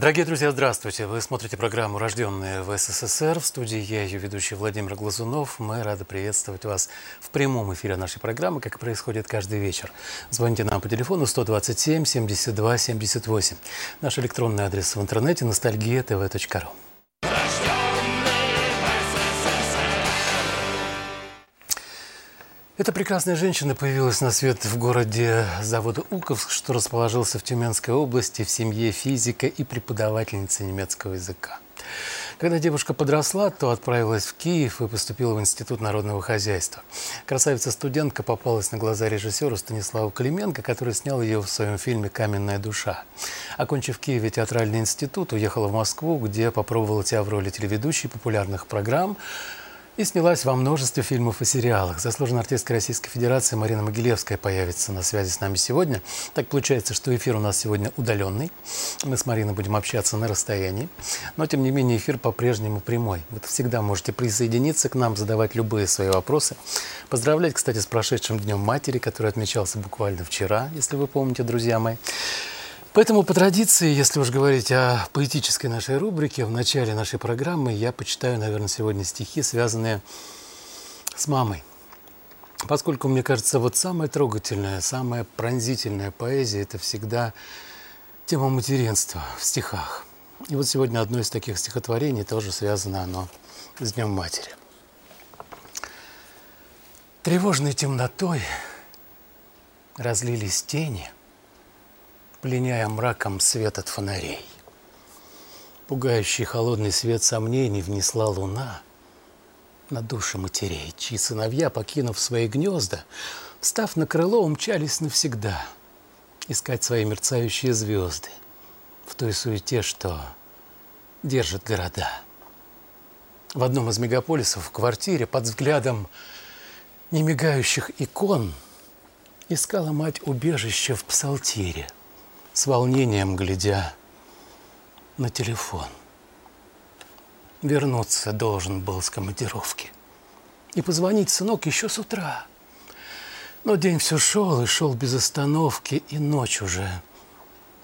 Дорогие друзья, здравствуйте. Вы смотрите программу «Рожденные в СССР». В студии я, ее ведущий Владимир Глазунов. Мы рады приветствовать вас в прямом эфире нашей программы, как происходит каждый вечер. Звоните нам по телефону 127 72 78. Наш электронный адрес в интернете ностальгия.тв.ру. Эта прекрасная женщина появилась на свет в городе завода Уковск, что расположился в Тюменской области, в семье физика и преподавательницы немецкого языка. Когда девушка подросла, то отправилась в Киев и поступила в Институт народного хозяйства. Красавица-студентка попалась на глаза режиссеру Станиславу Клименко, который снял ее в своем фильме «Каменная душа». Окончив в Киеве театральный институт, уехала в Москву, где попробовала себя в роли телеведущей популярных программ, и снялась во множестве фильмов и сериалах. Заслуженная артистка Российской Федерации Марина Могилевская появится на связи с нами сегодня. Так получается, что эфир у нас сегодня удаленный. Мы с Мариной будем общаться на расстоянии. Но, тем не менее, эфир по-прежнему прямой. Вы всегда можете присоединиться к нам, задавать любые свои вопросы. Поздравлять, кстати, с прошедшим Днем Матери, который отмечался буквально вчера, если вы помните, друзья мои. Поэтому по традиции, если уж говорить о поэтической нашей рубрике, в начале нашей программы я почитаю, наверное, сегодня стихи, связанные с мамой. Поскольку, мне кажется, вот самая трогательная, самая пронзительная поэзия – это всегда тема материнства в стихах. И вот сегодня одно из таких стихотворений тоже связано оно с Днем Матери. Тревожной темнотой разлились тени – пленяя мраком свет от фонарей. Пугающий холодный свет сомнений внесла луна на души матерей, чьи сыновья, покинув свои гнезда, встав на крыло, умчались навсегда искать свои мерцающие звезды в той суете, что держит города. В одном из мегаполисов в квартире под взглядом немигающих икон искала мать убежище в псалтире – с волнением глядя на телефон. Вернуться должен был с командировки и позвонить сынок еще с утра. Но день все шел и шел без остановки, и ночь уже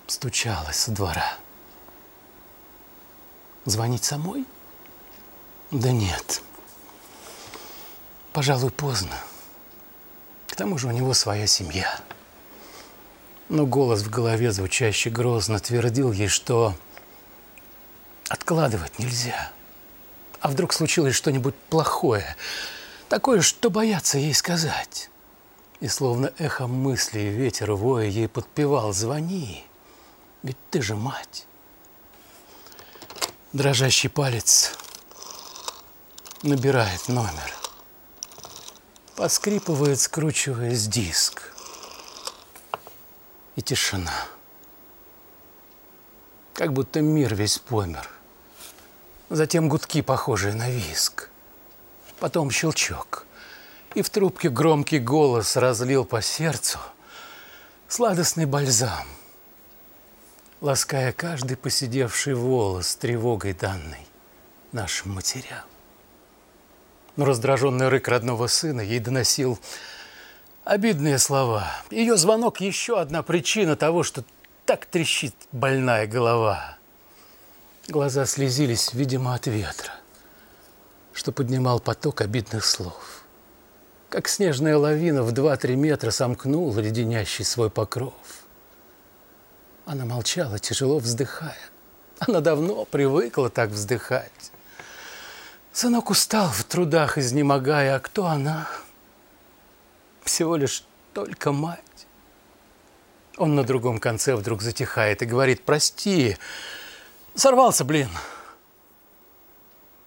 стучалась со двора. Звонить самой? Да нет. Пожалуй, поздно. К тому же у него своя семья. Но голос в голове, звучащий грозно, твердил ей, что откладывать нельзя. А вдруг случилось что-нибудь плохое, такое, что боятся ей сказать. И словно эхо мыслей ветер воя ей подпевал «Звони, ведь ты же мать». Дрожащий палец набирает номер. Поскрипывает, скручиваясь диск – и тишина. Как будто мир весь помер. Затем гудки, похожие на виск. Потом щелчок. И в трубке громкий голос разлил по сердцу сладостный бальзам, лаская каждый посидевший волос тревогой данной нашим матерям. Но раздраженный рык родного сына ей доносил Обидные слова. Ее звонок – еще одна причина того, что так трещит больная голова. Глаза слезились, видимо, от ветра, что поднимал поток обидных слов. Как снежная лавина в два-три метра сомкнула леденящий свой покров. Она молчала, тяжело вздыхая. Она давно привыкла так вздыхать. Сынок устал в трудах, изнемогая, а кто она – всего лишь только мать. Он на другом конце вдруг затихает и говорит, прости, сорвался, блин.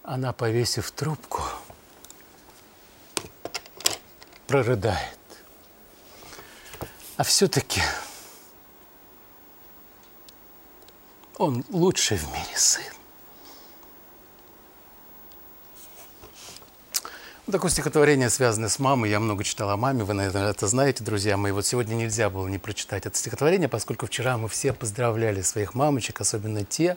Она, повесив трубку, прорыдает. А все-таки он лучший в мире сын. Ну, такое стихотворение, связанное с мамой. Я много читал о маме, вы, наверное, это знаете, друзья мои. Вот сегодня нельзя было не прочитать это стихотворение, поскольку вчера мы все поздравляли своих мамочек, особенно те,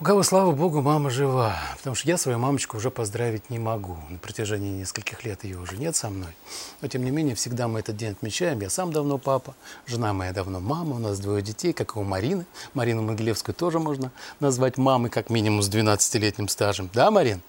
У кого, слава богу, мама жива. Потому что я свою мамочку уже поздравить не могу. На протяжении нескольких лет ее уже нет со мной. Но, тем не менее, всегда мы этот день отмечаем. Я сам давно папа, жена моя давно мама, у нас двое детей, как и у Марины. Марину Могилевскую тоже можно назвать мамой, как минимум с 12-летним стажем. Да, Марин?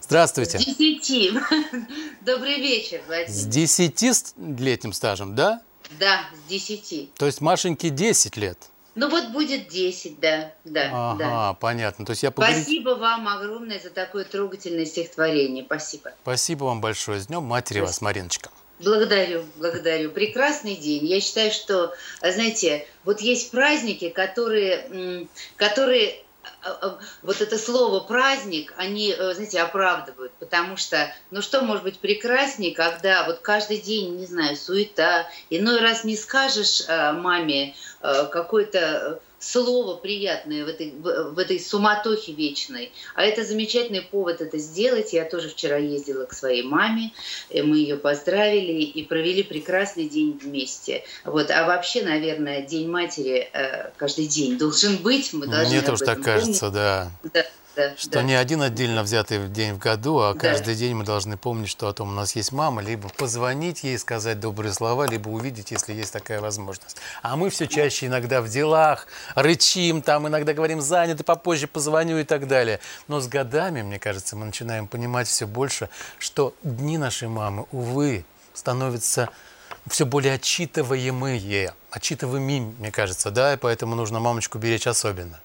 Здравствуйте. С 10. Добрый вечер, Владимир. С 10-летним стажем, да? Да, с 10. То есть Машеньке 10 лет? Ну вот будет 10, да, да, ага, да. понятно. То есть я поговорить... Спасибо вам огромное за такое трогательное стихотворение. Спасибо. Спасибо вам большое. С Днем Матери Спасибо. вас, Мариночка. Благодарю, благодарю. Прекрасный день. Я считаю, что, знаете, вот есть праздники, которые, которые вот это слово праздник, они, э, знаете, оправдывают, потому что, ну что может быть прекраснее, когда вот каждый день, не знаю, суета, иной раз не скажешь э, маме э, какой-то слово приятное в этой, в, этой суматохе вечной. А это замечательный повод это сделать. Я тоже вчера ездила к своей маме, мы ее поздравили и провели прекрасный день вместе. Вот. А вообще, наверное, День матери э, каждый день должен быть. Мы Мне тоже так помнить. кажется, да. да да, что да. не один отдельно взятый день в году, а каждый да. день мы должны помнить, что о том у нас есть мама, либо позвонить ей, сказать добрые слова, либо увидеть, если есть такая возможность. А мы все чаще иногда в делах, рычим, там иногда говорим заняты, попозже позвоню и так далее. Но с годами, мне кажется, мы начинаем понимать все больше, что дни нашей мамы, увы, становятся все более отчитываемые, отчитываемыми, мне кажется, да, и поэтому нужно мамочку беречь особенно.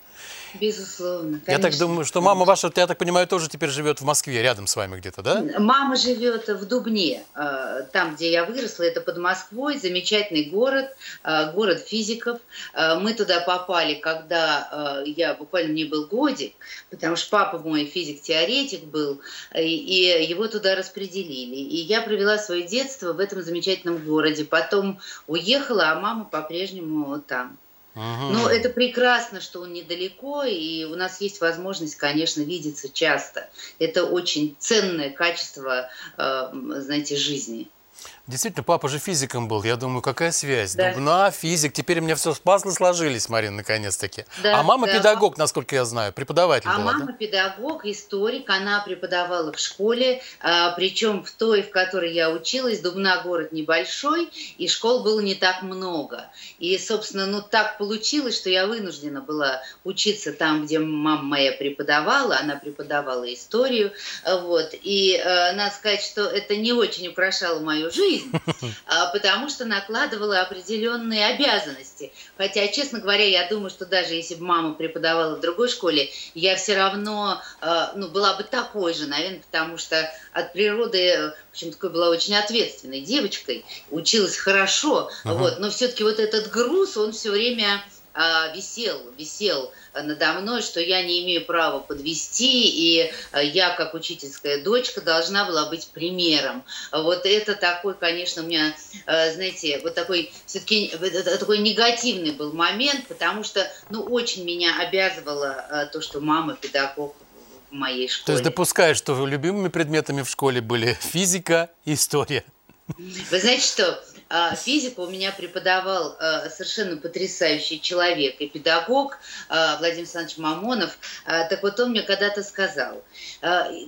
Безусловно. Конечно. Я так думаю, что мама ваша, я так понимаю, тоже теперь живет в Москве, рядом с вами где-то, да? Мама живет в Дубне, э, там, где я выросла, это под Москвой, замечательный город, э, город физиков. Э, мы туда попали, когда я буквально мне был годик, потому что папа мой физик-теоретик был, и его туда распределили. И я провела свое детство в этом замечательном городе. Потом уехала, а мама по-прежнему там. Но это прекрасно, что он недалеко, и у нас есть возможность, конечно, видеться часто. Это очень ценное качество, э, знаете, жизни. Действительно, папа же физиком был. Я думаю, какая связь? Да. Дубна, физик. Теперь у меня все пазлы сложились, Марина, наконец-таки. Да, а мама да. педагог, насколько я знаю, преподаватель а была, мама да? педагог, историк. Она преподавала в школе, а, причем в той, в которой я училась. Дубна город небольшой, и школ было не так много. И, собственно, ну так получилось, что я вынуждена была учиться там, где мама моя преподавала. Она преподавала историю. Вот. И э, надо сказать, что это не очень украшало мою жизнь, жизнь, а, потому что накладывала определенные обязанности. Хотя, честно говоря, я думаю, что даже если бы мама преподавала в другой школе, я все равно а, ну, была бы такой же, наверное, потому что от природы, в общем, такой была очень ответственной девочкой, училась хорошо, uh-huh. вот, но все-таки вот этот груз, он все время висел, висел надо мной, что я не имею права подвести, и а, я, как учительская дочка, должна была быть примером. Вот это такой, конечно, у меня, а, знаете, вот такой все-таки такой негативный был момент, потому что, ну, очень меня обязывало то, что мама педагог в моей школе. То есть допускаешь, что любимыми предметами в школе были физика и история? Вы знаете что, а, физику у меня преподавал а, совершенно потрясающий человек и педагог а, Владимир Александрович Мамонов. Так вот он мне когда-то сказал,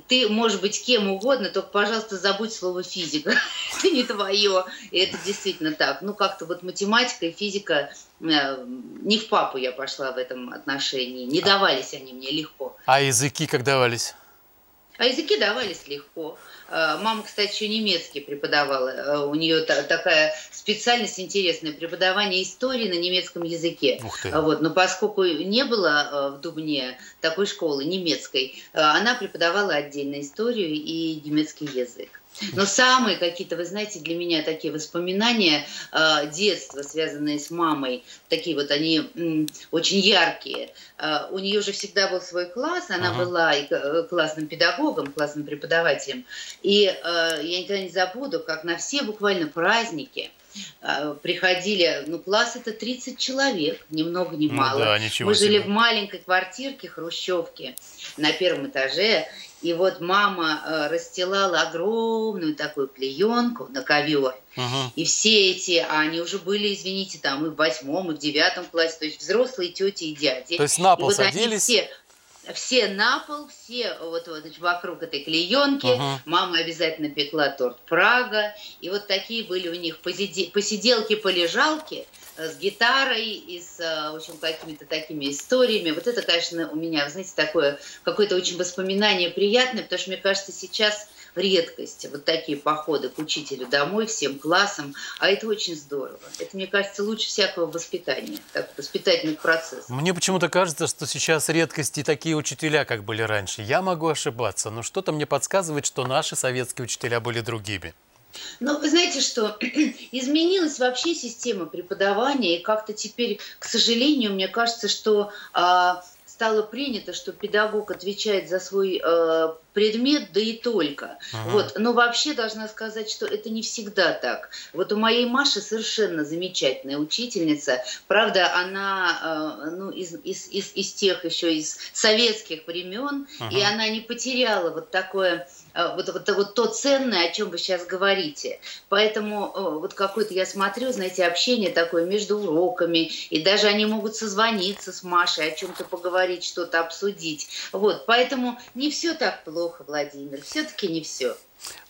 ты можешь быть кем угодно, только, пожалуйста, забудь слово физика. Это не твое. И это действительно так. Ну, как-то вот математика и физика не в папу я пошла в этом отношении. Не давались они мне легко. А языки как давались? А языки давались легко. Э, мама, кстати, еще немецкий преподавала. Э, у нее такая специальность интересная преподавание истории на немецком языке. Вот, но поскольку не было э, в Дубне такой школы немецкой, она преподавала отдельно историю и немецкий язык. Но самые какие-то, вы знаете, для меня такие воспоминания э, детства, связанные с мамой, такие вот они м, очень яркие. Э, у нее же всегда был свой класс, она ага. была и э, классным педагогом, классным преподавателем. И э, я никогда не забуду, как на все буквально праздники э, приходили, ну, класс это 30 человек, ни много ни ну мало. Ну, да, Мы жили себе. в маленькой квартирке, хрущевке на первом этаже, и вот мама э, расстилала огромную такую клеенку на ковер. Угу. И все эти, а они уже были, извините, там и в восьмом, и в девятом классе, то есть взрослые тети и дяди. То есть на пол и вот садились? Все, все на пол, все вот, вот вокруг этой клеенки. Угу. Мама обязательно пекла торт Прага. И вот такие были у них посиделки-полежалки с гитарой и с, в общем, какими-то такими историями. Вот это, конечно, у меня, знаете, такое какое-то очень воспоминание приятное, потому что, мне кажется, сейчас редкость, вот такие походы к учителю домой, всем классам, а это очень здорово. Это, мне кажется, лучше всякого воспитания, так, воспитательных процессов. Мне почему-то кажется, что сейчас редкости такие учителя, как были раньше. Я могу ошибаться, но что-то мне подсказывает, что наши советские учителя были другими. Ну, вы знаете, что изменилась вообще система преподавания, и как-то теперь, к сожалению, мне кажется, что а, стало принято, что педагог отвечает за свой э, предмет, да и только. Ага. Вот. Но вообще должна сказать, что это не всегда так. Вот у моей Маши совершенно замечательная учительница. Правда, она э, ну, из, из, из, из тех еще из советских времен, ага. и она не потеряла вот такое вот, вот, вот то ценное, о чем вы сейчас говорите. Поэтому э, вот какое-то я смотрю, знаете, общение такое между уроками, и даже они могут созвониться с Машей, о чем-то поговорить, что-то обсудить. Вот, поэтому не все так плохо, Владимир, все-таки не все.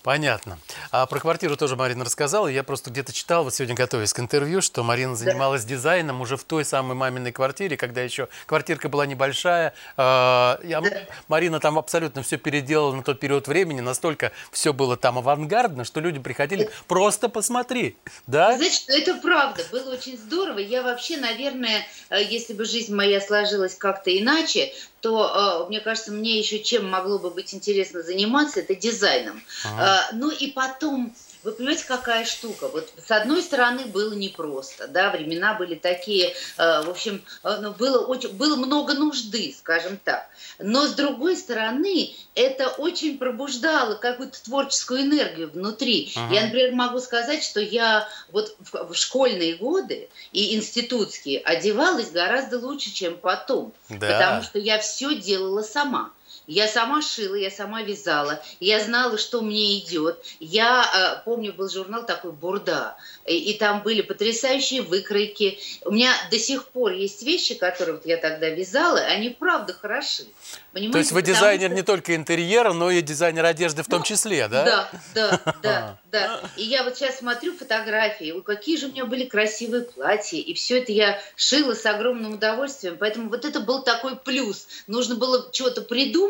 Понятно. А про квартиру тоже Марина рассказала. Я просто где-то читал, вот сегодня готовясь к интервью, что Марина занималась да. дизайном уже в той самой маминой квартире, когда еще квартирка была небольшая. А, я, да. Марина там абсолютно все переделала на тот период времени, настолько все было там авангардно, что люди приходили это... просто посмотри. Да? Значит, это правда. Было очень здорово. Я вообще, наверное, э, если бы жизнь моя сложилась как-то иначе, то, э, мне кажется, мне еще чем могло бы быть интересно заниматься, это дизайном. Ага. Э, ну и потом вы понимаете, какая штука? Вот с одной стороны было непросто, да, времена были такие, э, в общем, э, ну, было, очень, было много нужды, скажем так. Но с другой стороны, это очень пробуждало какую-то творческую энергию внутри. Ага. Я, например, могу сказать, что я вот в, в школьные годы и институтские одевалась гораздо лучше, чем потом. Да. Потому что я все делала сама. Я сама шила, я сама вязала, я знала, что мне идет. Я э, помню, был журнал такой «Бурда», и, там были потрясающие выкройки. У меня до сих пор есть вещи, которые вот я тогда вязала, они правда хороши. Понимаете? То есть вы дизайнер что... не только интерьера, но и дизайнер одежды в том ну, числе, да? Да, да, да, да. И я вот сейчас смотрю фотографии, какие же у меня были красивые платья, и все это я шила с огромным удовольствием. Поэтому вот это был такой плюс. Нужно было чего-то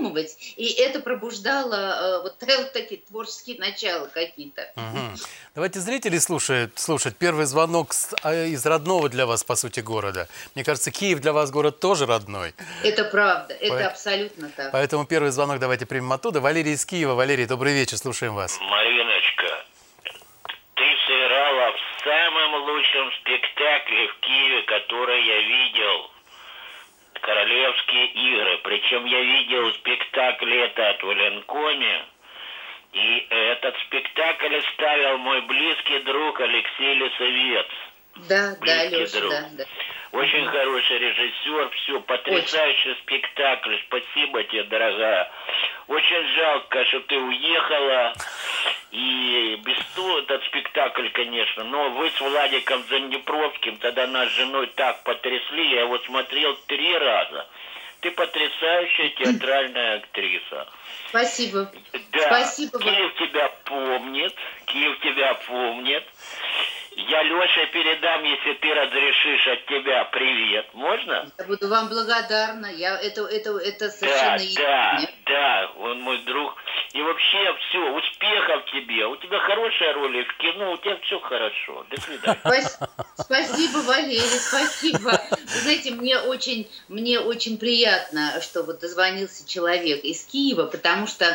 придумывать, и это пробуждало э, вот, такие творческие начала какие-то. Угу. Давайте зрители слушают, слушать. Первый звонок а, из родного для вас, по сути, города. Мне кажется, Киев для вас город тоже родной. Это правда, это По... абсолютно так. Поэтому первый звонок давайте примем оттуда. Валерий из Киева. Валерий, добрый вечер, слушаем вас. Мариночка, ты сыграла в самом лучшем спектакле в Киеве, который я видел. Королевские игры. Причем я видел спектакль это от Валенкоме. И этот спектакль ставил мой близкий друг Алексей Лисовец. Да, близкий да, Алеша, друг. да, да. Очень угу. хороший режиссер, все, потрясающий Очень. спектакль. Спасибо тебе, дорогая. Очень жалко, что ты уехала. И без того этот спектакль, конечно. Но вы с Владиком Зандепровским тогда нас с женой так потрясли. Я его смотрел три раза. Ты потрясающая театральная актриса. Спасибо. Да. Спасибо. Киев тебя помнит. Киев тебя помнит. Я Леша передам, если ты разрешишь от тебя привет. Можно? Я буду вам благодарна. Я это это это совершенно Да, да, да. Он мой друг. И вообще все, успехов тебе. У тебя хорошая роль в кино, у тебя все хорошо. До свидания. Спасибо, Валерий, спасибо. Вы знаете, мне очень, мне очень приятно, что вот дозвонился человек из Киева, потому что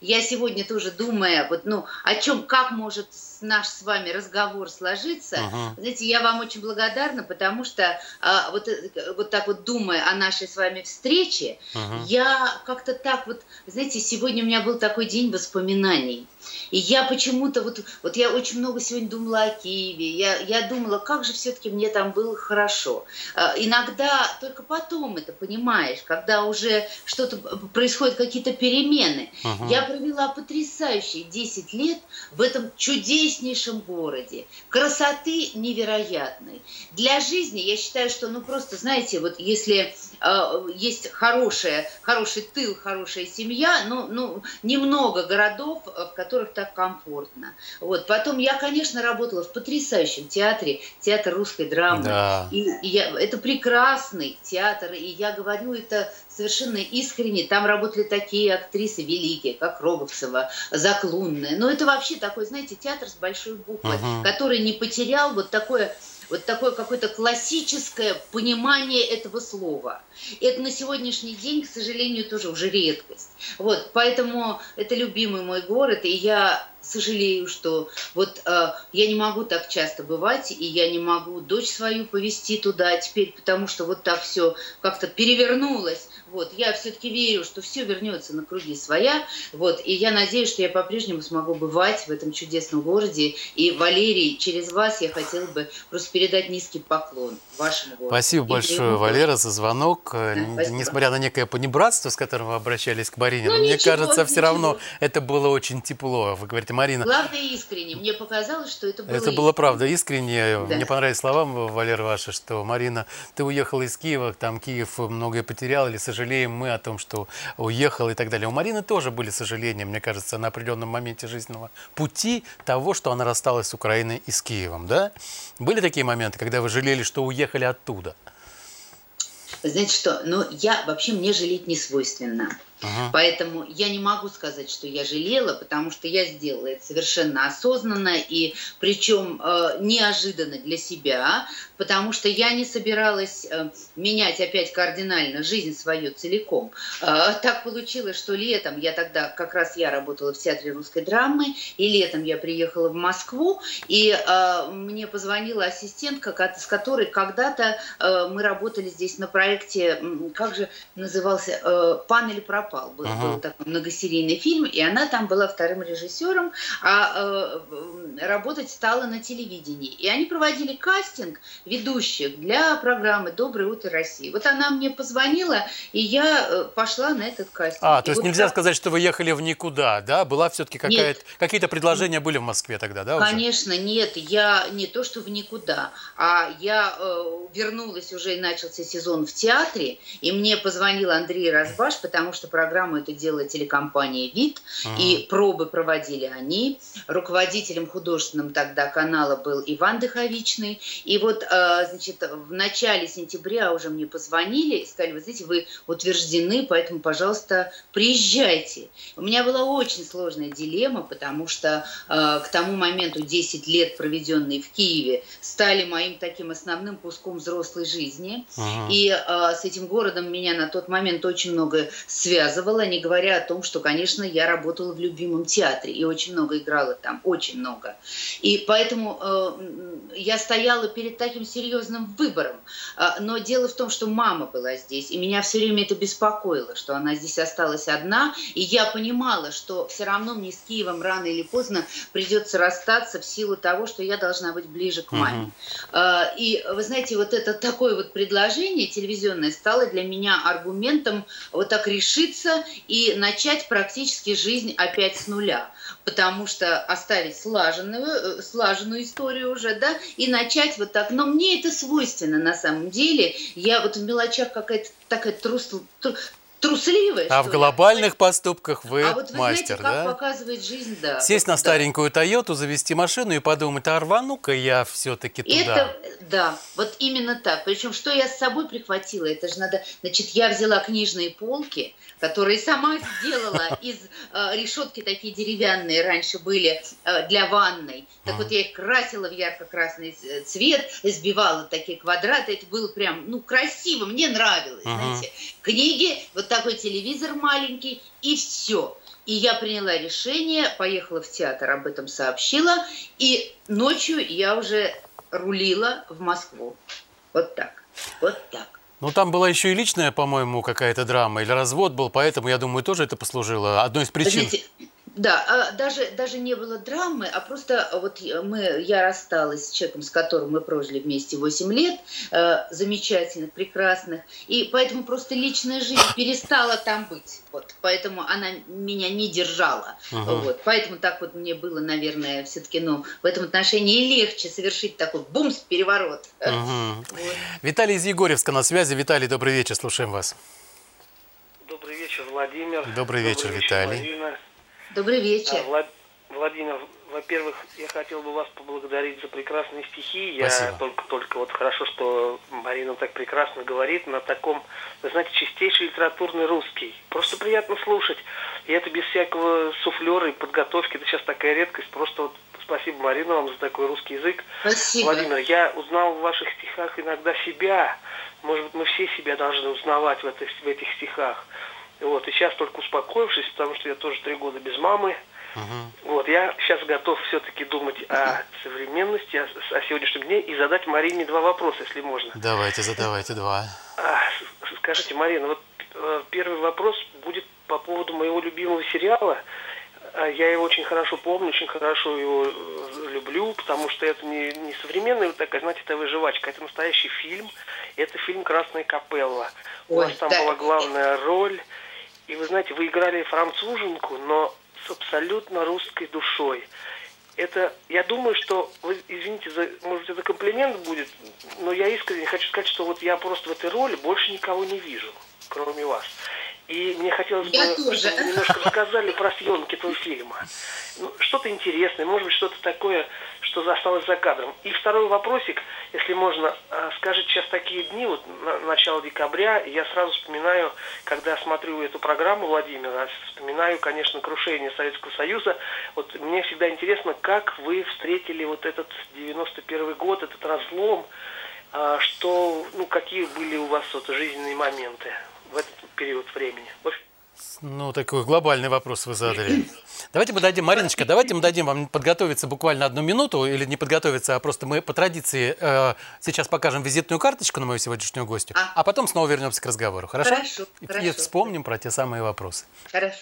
я сегодня тоже думая, вот, ну, о чем, как может наш с вами разговор сложиться, uh-huh. знаете, я вам очень благодарна, потому что а, вот, э, вот так вот думая о нашей с вами встрече, uh-huh. я как-то так вот, знаете, сегодня у меня был такой день воспоминаний. И я почему-то, вот, вот я очень много сегодня думала о Киеве, я, я думала, как же все-таки мне там было хорошо. А, иногда только потом это понимаешь, когда уже что-то происходят какие-то перемены. Угу. Я провела потрясающие 10 лет в этом чудеснейшем городе. Красоты невероятной. Для жизни я считаю, что ну просто, знаете, вот если э, есть хорошая, хороший тыл, хорошая семья, ну, ну немного городов, в которых так комфортно. Вот. Потом я, конечно, работала в потрясающем театре, театр русской драмы. Да. И, и я, это прекрасный театр, и я говорю это совершенно искренне. Там работали такие актрисы великие, как Роговцева, Заклунная. Но это вообще такой, знаете, театр с большой буквы, угу. который не потерял вот такое вот такое какое-то классическое понимание этого слова. И это на сегодняшний день, к сожалению, тоже уже редкость. Вот, поэтому это любимый мой город, и я сожалею, что вот э, я не могу так часто бывать, и я не могу дочь свою повести туда теперь, потому что вот так все как-то перевернулось. Вот, я все-таки верю, что все вернется на круги своя. Вот, и я надеюсь, что я по-прежнему смогу бывать в этом чудесном городе. И, Валерий, через вас я хотела бы просто передать низкий поклон вашему городу. Спасибо и большое, Валера, за звонок. Да, Несмотря на некое понебратство, с которым вы обращались к Марине, ну, мне ничего, кажется, все равно это было очень тепло. Вы говорите, Марина... Главное, искренне. Мне показалось, что это было Это искренне. было правда искренне. Да. Мне понравились слова, Валера, ваши, что, Марина, ты уехала из Киева, там Киев многое потерял или сожалел сожалеем мы о том, что уехал и так далее. У Марины тоже были сожаления, мне кажется, на определенном моменте жизненного пути того, что она рассталась с Украиной и с Киевом, да? Были такие моменты, когда вы жалели, что уехали оттуда? знаете что, ну я вообще мне жалеть не свойственно. Ага. Поэтому я не могу сказать, что я жалела, потому что я сделала это совершенно осознанно и причем э, неожиданно для себя, потому что я не собиралась э, менять опять кардинально жизнь свою целиком. Э, так получилось, что летом я тогда, как раз я работала в театре русской драмы, и летом я приехала в Москву, и э, мне позвонила ассистентка, с которой когда-то э, мы работали здесь на проекте, как же назывался, э, «Пан или пропал» пропал. Был, ага. был такой многосерийный фильм, и она там была вторым режиссером, а э, работать стала на телевидении. И они проводили кастинг ведущих для программы «Доброе утро, Россия». Вот она мне позвонила, и я э, пошла на этот кастинг. А, и то есть вот нельзя так... сказать, что вы ехали в никуда, да? Была все-таки какая-то... Какие-то предложения были в Москве тогда, да? Конечно, уже? нет. Я не то, что в никуда, а я э, вернулась уже и начался сезон в театре, и мне позвонил Андрей Разбаш, потому что программу это делала телекомпания «Вид», ага. и пробы проводили они. Руководителем художественным тогда канала был Иван Дыховичный. И вот, э, значит, в начале сентября уже мне позвонили и сказали, вы знаете, вы утверждены, поэтому, пожалуйста, приезжайте. У меня была очень сложная дилемма, потому что э, к тому моменту 10 лет, проведенные в Киеве, стали моим таким основным куском взрослой жизни. Ага. И э, с этим городом меня на тот момент очень много связано рассказывала, не говоря о том, что, конечно, я работала в любимом театре и очень много играла там, очень много. И поэтому э, я стояла перед таким серьезным выбором. Э, но дело в том, что мама была здесь, и меня все время это беспокоило, что она здесь осталась одна, и я понимала, что все равно мне с Киевом рано или поздно придется расстаться в силу того, что я должна быть ближе к маме. Угу. И вы знаете, вот это такое вот предложение телевизионное стало для меня аргументом вот так решиться вернуться и начать практически жизнь опять с нуля. Потому что оставить слаженную, э, слаженную историю уже, да, и начать вот так. Но мне это свойственно на самом деле. Я вот в мелочах какая-то такая трус, трусливая. А в глобальных ли? поступках вы, а вот вы мастер, знаете, как да? показывает жизнь, да. Сесть вот, на старенькую да. Тойоту, завести машину и подумать, а рвану-ка я все-таки туда. Это, да, вот именно так. Причем, что я с собой прихватила, это же надо, значит, я взяла книжные полки, которые сама сделала из э, решетки такие деревянные раньше были э, для ванной. Так вот я их красила в ярко-красный э, цвет, сбивала такие квадраты, это было прям, ну, красиво, мне нравилось, знаете. Книги, вот такой телевизор маленький, и все. И я приняла решение, поехала в театр, об этом сообщила, и ночью я уже рулила в Москву. Вот так, вот так. Ну, там была еще и личная, по-моему, какая-то драма, или развод был, поэтому, я думаю, тоже это послужило одной из причин. Знаете, Да, а даже, даже не было драмы, а просто вот мы, я рассталась с человеком, с которым мы прожили вместе 8 лет, э, замечательных, прекрасных, и поэтому просто личная жизнь перестала там быть. Вот, поэтому она меня не держала. Uh-huh. Вот, поэтому так вот мне было, наверное, все-таки ну, в этом отношении легче совершить такой бумс переворот. Uh-huh. Вот. Виталий из Егорьевска на связи. Виталий, добрый вечер, слушаем вас. Добрый вечер, Владимир. Добрый вечер, добрый вечер Виталий. Марина. Добрый вечер. А, Влад... Владимир, во-первых, я хотел бы вас поблагодарить за прекрасные стихи. Я Спасибо. только, только вот хорошо, что Марина так прекрасно говорит на таком, вы знаете, чистейший литературный русский. Просто приятно слушать. И это без всякого суфлера и подготовки. Это сейчас такая редкость. Просто вот спасибо, Марина, вам за такой русский язык. Спасибо. Владимир, я узнал в ваших стихах иногда себя. Может быть, мы все себя должны узнавать в этих, в этих стихах. Вот, и сейчас только успокоившись, потому что я тоже три года без мамы, Угу. Вот, я сейчас готов все-таки думать о современности, о, о сегодняшнем дне и задать Марине два вопроса, если можно. Давайте, задавайте два. А, скажите, Марина, вот э, первый вопрос будет по поводу моего любимого сериала. А, я его очень хорошо помню, очень хорошо его э, люблю, потому что это не, не современная вот такая, знаете, это выживачка, это настоящий фильм. Это фильм «Красная капелла». У вас там да. была главная роль. И вы знаете, вы играли француженку, но с абсолютно русской душой. Это, я думаю, что, вы, извините, за, может, это комплимент будет, но я искренне хочу сказать, что вот я просто в этой роли больше никого не вижу, кроме вас. И мне хотелось бы, вы немножко рассказали про съемки этого фильма. Ну, что-то интересное, может быть, что-то такое, что осталось за кадром. И второй вопросик, если можно, а, скажите, сейчас такие дни, вот на, начало декабря, я сразу вспоминаю, когда смотрю эту программу Владимира, вспоминаю, конечно, крушение Советского Союза. Вот мне всегда интересно, как вы встретили вот этот 91 год, этот разлом, а, что, ну, какие были у вас вот жизненные моменты в этот период времени. Ну, такой глобальный вопрос вы задали. Давайте мы дадим, Мариночка, давайте мы дадим вам подготовиться буквально одну минуту, или не подготовиться, а просто мы по традиции э, сейчас покажем визитную карточку на мою сегодняшнюю гостью, а, а потом снова вернемся к разговору. Хорошо? Хорошо. И, хорошо. вспомним про те самые вопросы. Хорошо.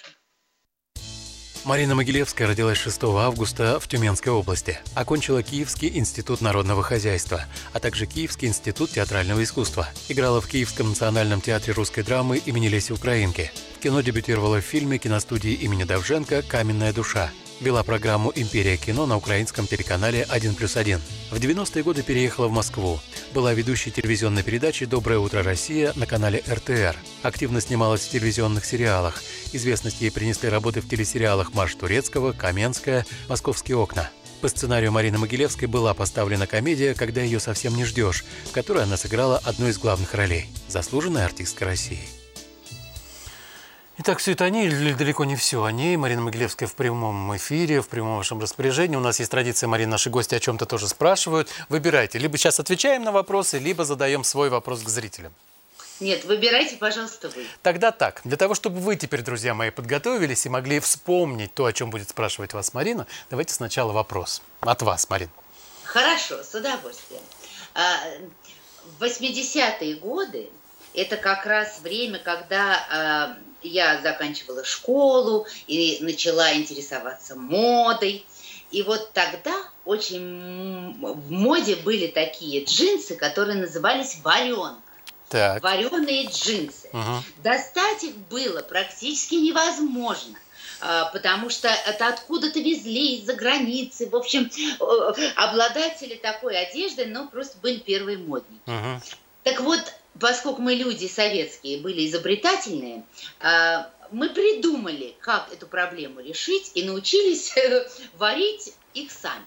Марина Могилевская родилась 6 августа в Тюменской области. Окончила Киевский институт народного хозяйства, а также Киевский институт театрального искусства. Играла в Киевском национальном театре русской драмы имени Леси Украинки. В кино дебютировала в фильме киностудии имени Давженко «Каменная душа» вела программу «Империя кино» на украинском телеканале «1 плюс 1». В 90-е годы переехала в Москву. Была ведущей телевизионной передачи «Доброе утро, Россия» на канале РТР. Активно снималась в телевизионных сериалах. Известность ей принесли работы в телесериалах «Марш Турецкого», «Каменская», «Московские окна». По сценарию Марины Могилевской была поставлена комедия «Когда ее совсем не ждешь», в которой она сыграла одну из главных ролей – заслуженная артистка России. Итак, все это они или далеко не все они. Марина Могилевская в прямом эфире, в прямом вашем распоряжении. У нас есть традиция, Марина, наши гости о чем-то тоже спрашивают. Выбирайте. Либо сейчас отвечаем на вопросы, либо задаем свой вопрос к зрителям. Нет, выбирайте, пожалуйста, вы. Тогда так. Для того, чтобы вы теперь, друзья мои, подготовились и могли вспомнить то, о чем будет спрашивать вас Марина, давайте сначала вопрос от вас, Марин. Хорошо, с удовольствием. А, в 80-е годы это как раз время, когда а, я заканчивала школу и начала интересоваться модой. И вот тогда очень в моде были такие джинсы, которые назывались варенка. Так. Вареные джинсы. Угу. Достать их было практически невозможно а, потому что это откуда-то везли из-за границы. В общем, обладатели такой одежды, ну, просто были первые модники. Угу. Так вот, поскольку мы люди советские были изобретательные, а, мы придумали, как эту проблему решить и научились варить их сами.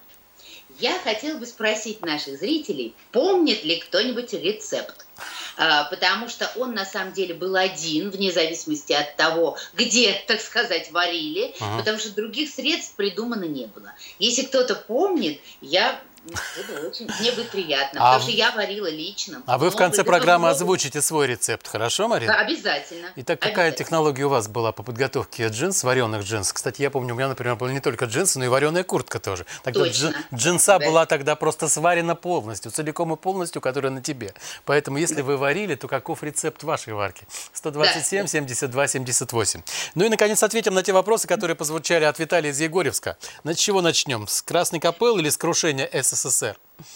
Я хотела бы спросить наших зрителей, помнит ли кто-нибудь рецепт? А, потому что он на самом деле был один, вне зависимости от того, где, так сказать, варили, ага. потому что других средств придумано не было. Если кто-то помнит, я Буду очень. Мне будет приятно, а... потому что я варила лично. А вы в конце программы озвучите свой рецепт, хорошо, Марина? Обязательно. Итак, какая Обязательно. технология у вас была по подготовке джинс, вареных джинс? Кстати, я помню, у меня, например, были не только джинсы, но и вареная куртка тоже. Тогда Точно. Джин, джинса да. была тогда просто сварена полностью, целиком и полностью, которая на тебе. Поэтому, если вы варили, то каков рецепт вашей варки? 127, да. 72, 78. Ну и, наконец, ответим на те вопросы, которые позвучали от Виталия из Егорьевска. С чего начнем? С Красной Капеллы или с крушения СССР?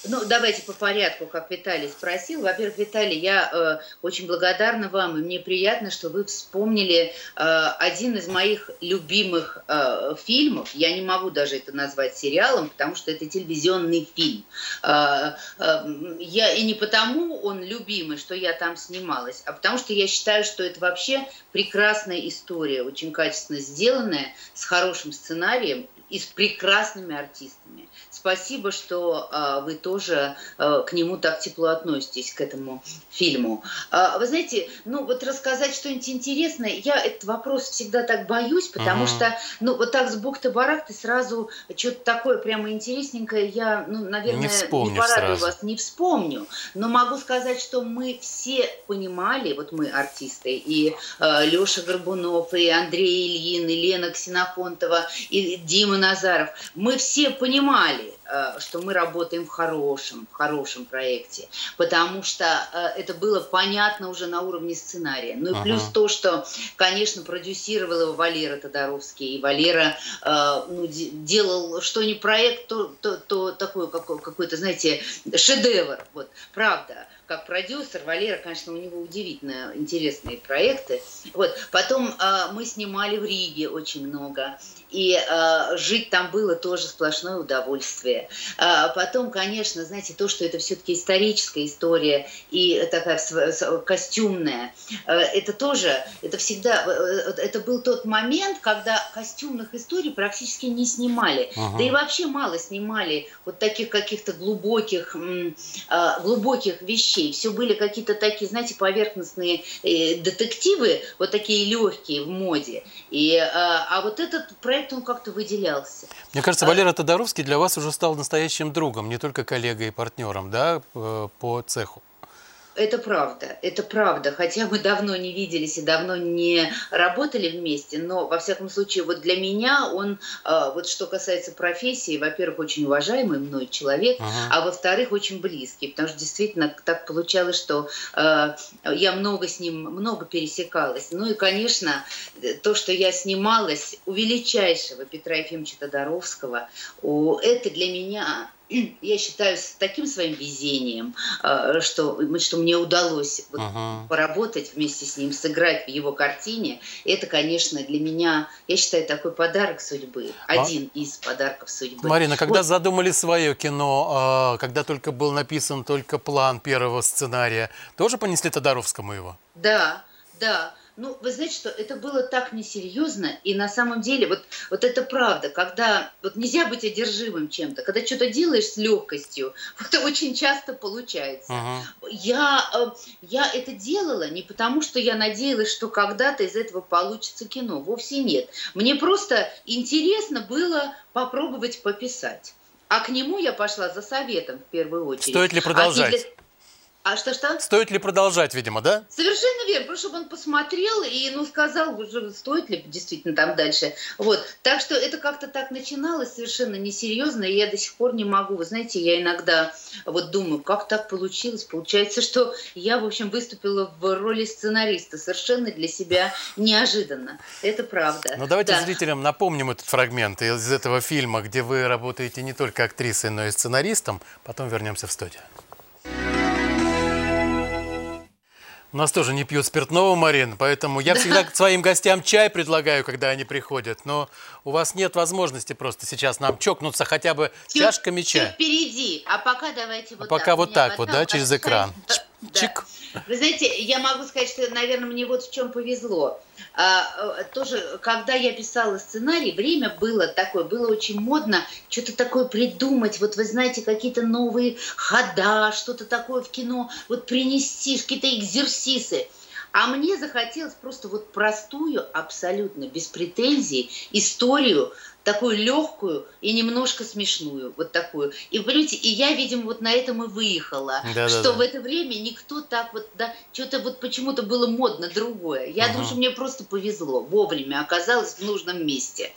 Ну, давайте по порядку, как Виталий спросил. Во-первых, Виталий, я э, очень благодарна вам, и мне приятно, что вы вспомнили э, один из моих любимых э, фильмов. Я не могу даже это назвать сериалом, потому что это телевизионный фильм. Э, э, я, и не потому он любимый, что я там снималась, а потому что я считаю, что это вообще прекрасная история, очень качественно сделанная, с хорошим сценарием и с прекрасными артистами. Спасибо, что э, вы тоже э, к нему так тепло относитесь, к этому фильму. Э, вы знаете, ну вот рассказать что-нибудь интересное, я этот вопрос всегда так боюсь, потому uh-huh. что, ну вот так с бухты-барахты сразу что-то такое прямо интересненькое, я, ну, наверное, не, не порадую сразу. вас, не вспомню. Но могу сказать, что мы все понимали, вот мы артисты, и э, Леша Горбунов, и Андрей Ильин, и Лена Ксенофонтова, и Дима Назаров, мы все понимали, Э, что мы работаем в хорошем, в хорошем проекте, потому что э, это было понятно уже на уровне сценария. Ну и ага. плюс то, что, конечно, продюсировал его Валера Тодоровский, и Валера э, ну, делал, что не проект, то, то, то такой какой-то, знаете, шедевр, вот, правда как продюсер. Валера, конечно, у него удивительно интересные проекты. Вот. Потом э, мы снимали в Риге очень много. И э, жить там было тоже сплошное удовольствие. А потом, конечно, знаете, то, что это все-таки историческая история и такая костюмная, э, это тоже, это всегда, э, это был тот момент, когда костюмных историй практически не снимали. Ага. Да и вообще мало снимали вот таких каких-то глубоких, э, глубоких вещей. Все были какие-то такие, знаете, поверхностные э, детективы, вот такие легкие в моде. И, а, а вот этот проект, он как-то выделялся. Мне кажется, а Валера Тодоровский для вас уже стал настоящим другом, не только коллегой и партнером, да, по цеху. Это правда, это правда. Хотя мы давно не виделись и давно не работали вместе, но во всяком случае вот для меня он, а, вот что касается профессии, во-первых, очень уважаемый мной человек, uh-huh. а во-вторых, очень близкий, потому что действительно так получалось, что э, я много с ним, много пересекалась. Ну и, конечно, то, что я снималась у величайшего Петра Ефимовича Тодоровского, это для меня я считаю, с таким своим везением, э, что, что мне удалось вот uh-huh. поработать вместе с ним, сыграть в его картине. Это, конечно, для меня, я считаю, такой подарок судьбы. Один а? из подарков судьбы. Марина, когда вот. задумали свое кино, э, когда только был написан только план первого сценария, тоже понесли Тодоровскому его? Да, да. Ну, вы знаете, что это было так несерьезно, и на самом деле, вот, вот это правда, когда вот нельзя быть одержимым чем-то, когда что-то делаешь с легкостью, это очень часто получается. Uh-huh. Я, э, я это делала не потому, что я надеялась, что когда-то из этого получится кино, вовсе нет. Мне просто интересно было попробовать пописать. А к нему я пошла за советом в первую очередь. Стоит ли продолжать? А а что-что? Стоит ли продолжать, видимо, да? Совершенно верно, просто чтобы он посмотрел и, ну, сказал, уже стоит ли действительно там дальше. Вот, так что это как-то так начиналось совершенно несерьезно, и я до сих пор не могу. Вы знаете, я иногда вот думаю, как так получилось? Получается, что я, в общем, выступила в роли сценариста совершенно для себя неожиданно. Это правда. Ну, давайте да. зрителям напомним этот фрагмент из этого фильма, где вы работаете не только актрисой, но и сценаристом. Потом вернемся в студию. У нас тоже не пьют спиртного, Марин, поэтому я всегда своим гостям чай предлагаю, когда они приходят. Но у вас нет возможности просто сейчас нам чокнуться хотя бы чуть, чашками чая. впереди, а пока давайте вот а так. пока вот так вот, да, через экран. Чик. Вы знаете, я могу сказать, что, наверное, мне вот в чем повезло. А, э, тоже, когда я писала сценарий, время было такое, было очень модно что-то такое придумать, вот вы знаете, какие-то новые хода, что-то такое в кино, вот принести, какие-то экзерсисы. А мне захотелось просто вот простую, абсолютно без претензий историю такую легкую и немножко смешную, вот такую. И, понимаете, и я, видимо, вот на этом и выехала, да, что да, да. в это время никто так вот, да, что-то вот почему-то было модно другое. Я угу. думаю, что мне просто повезло, вовремя оказалась в нужном месте.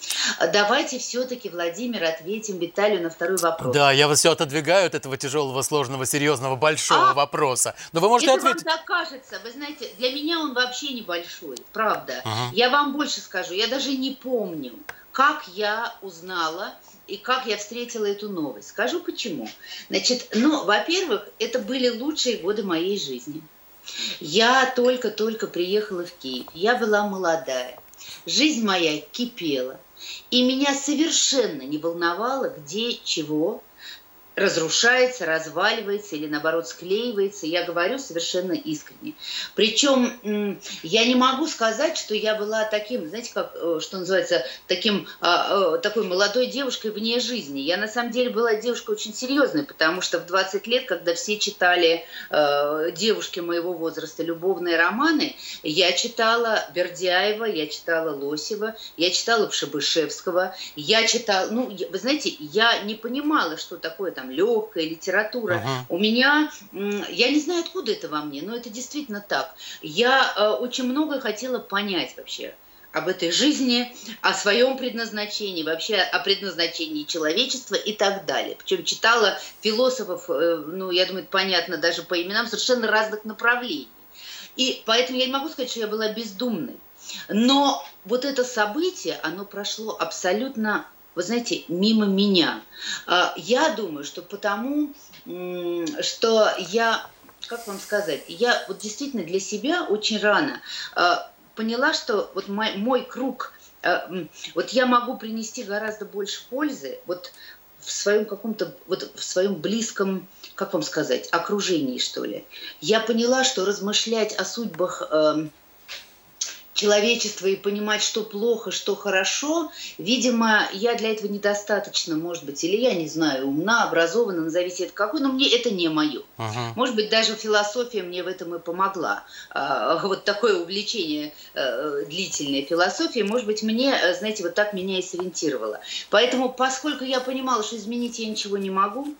Давайте все-таки, Владимир, ответим Виталию на второй вопрос. Да, я вас все отодвигаю от этого тяжелого, сложного, серьезного, большого а? вопроса. Но вы можете Это ответить. вам так кажется. Вы знаете, для меня он вообще небольшой, правда. Угу. Я вам больше скажу, я даже не помню, как я узнала и как я встретила эту новость. Скажу почему. Значит, ну, во-первых, это были лучшие годы моей жизни. Я только-только приехала в Киев. Я была молодая. Жизнь моя кипела. И меня совершенно не волновало, где, чего, разрушается, разваливается или наоборот склеивается. Я говорю совершенно искренне. Причем я не могу сказать, что я была таким, знаете, как, э, что называется, таким, а, э, такой молодой девушкой вне жизни. Я на самом деле была девушкой очень серьезной, потому что в 20 лет, когда все читали э, девушки моего возраста любовные романы, я читала Бердяева, я читала Лосева, я читала Пшебышевского, я читала, ну, вы знаете, я не понимала, что такое там легкая литература. Ага. У меня, я не знаю, откуда это во мне, но это действительно так. Я э, очень много хотела понять вообще об этой жизни, о своем предназначении, вообще о предназначении человечества и так далее. Причем читала философов, э, ну, я думаю, понятно даже по именам, совершенно разных направлений. И поэтому я не могу сказать, что я была бездумной. Но вот это событие, оно прошло абсолютно вы знаете, мимо меня. А, я думаю, что потому, что я, как вам сказать, я вот действительно для себя очень рано а, поняла, что вот мой, мой круг, а, вот я могу принести гораздо больше пользы, вот в своем каком-то, вот в своем близком, как вам сказать, окружении, что ли. Я поняла, что размышлять о судьбах человечества и понимать, что плохо, что хорошо, видимо, я для этого недостаточно, может быть, или я не знаю, умна, образована, назовите это какой, но мне это не мое. Uh-huh. Может быть, даже философия мне в этом и помогла. А, вот такое увлечение а, длительное философией, может быть, мне, знаете, вот так меня и сориентировало. Поэтому, поскольку я понимала, что изменить я ничего не могу,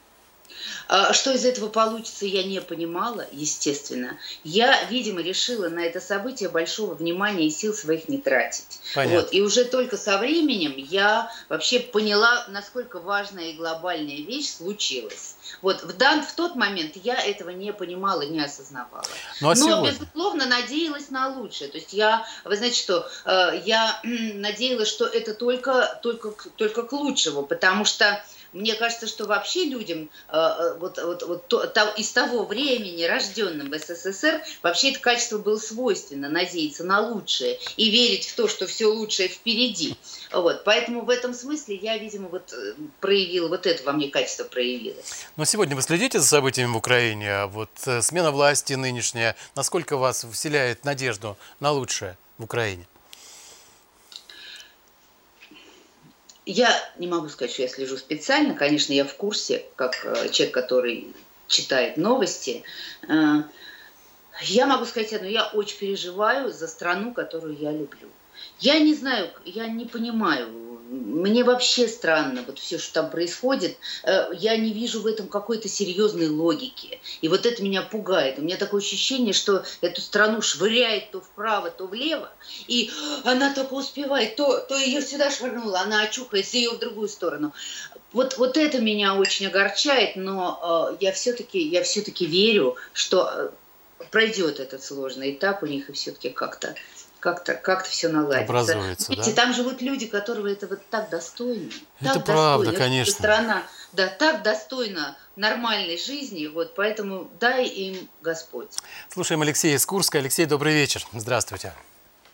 что из этого получится, я не понимала, естественно. Я, видимо, решила на это событие большого внимания и сил своих не тратить. Понятно. Вот. И уже только со временем я вообще поняла, насколько важная и глобальная вещь случилась. Вот в, дан, в тот момент я этого не понимала, не осознавала. Ну, а Но, сегодня? безусловно, надеялась на лучшее. То есть я, вы знаете, что э, я надеялась, что это только, только, только к лучшему, потому что мне кажется, что вообще людям э, э, вот, вот, вот то, из того времени, рожденным в СССР, вообще это качество было свойственно, надеяться на лучшее и верить в то, что все лучшее впереди. Вот. Поэтому в этом смысле я, видимо, вот э, проявила, вот это во мне качество проявилось. Но сегодня вы следите за событиями в Украине, а вот смена власти нынешняя, насколько вас вселяет надежду на лучшее в Украине? Я не могу сказать, что я слежу специально. Конечно, я в курсе, как э, человек, который читает новости. Э, я могу сказать одно, я очень переживаю за страну, которую я люблю. Я не знаю, я не понимаю, мне вообще странно вот все, что там происходит. Э, я не вижу в этом какой-то серьезной логики. И вот это меня пугает. У меня такое ощущение, что эту страну швыряет то вправо, то влево. И она только успевает, то, то ее сюда швырнула, она очухается ее в другую сторону. Вот, вот это меня очень огорчает, но э, я все-таки я все-таки верю, что э, пройдет этот сложный этап у них и все-таки как-то как-то как все наладится. Образуется, Видите, да? там живут люди, которые это вот так достойны. Это так правда, достойны. конечно. Страна, да, так достойна нормальной жизни, вот поэтому дай им Господь. Слушаем Алексея из Курска. Алексей, добрый вечер. Здравствуйте.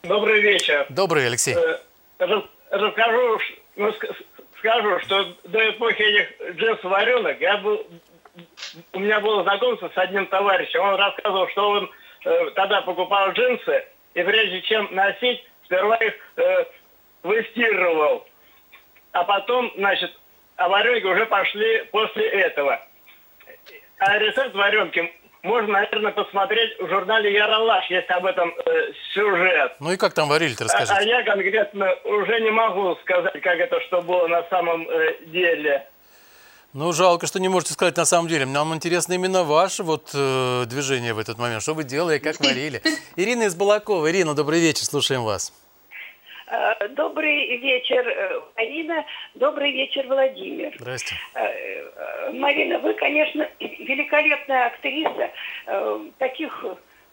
Добрый вечер. Добрый, Алексей. Э, расскажу, ну, скажу, что до эпохи этих джинс-варенок я был, у меня было знакомство с одним товарищем. Он рассказывал, что он э, тогда покупал джинсы, и прежде чем носить, сперва их э, выстирывал. А потом, значит, а вареники уже пошли после этого. А рецепт варенки можно, наверное, посмотреть в журнале «Яралаш», есть об этом э, сюжет. Ну и как там варили-то, А, расскажите. а я конкретно уже не могу сказать, как это что было на самом э, деле. Ну, жалко, что не можете сказать на самом деле. Нам интересно именно ваше вот э, движение в этот момент. Что вы делали, как варили. Ирина из Балакова. Ирина, добрый вечер, слушаем вас. Э, Добрый вечер, э, Марина. Добрый вечер, Владимир. Здрасте. Э, Марина, вы, конечно, великолепная актриса. Таких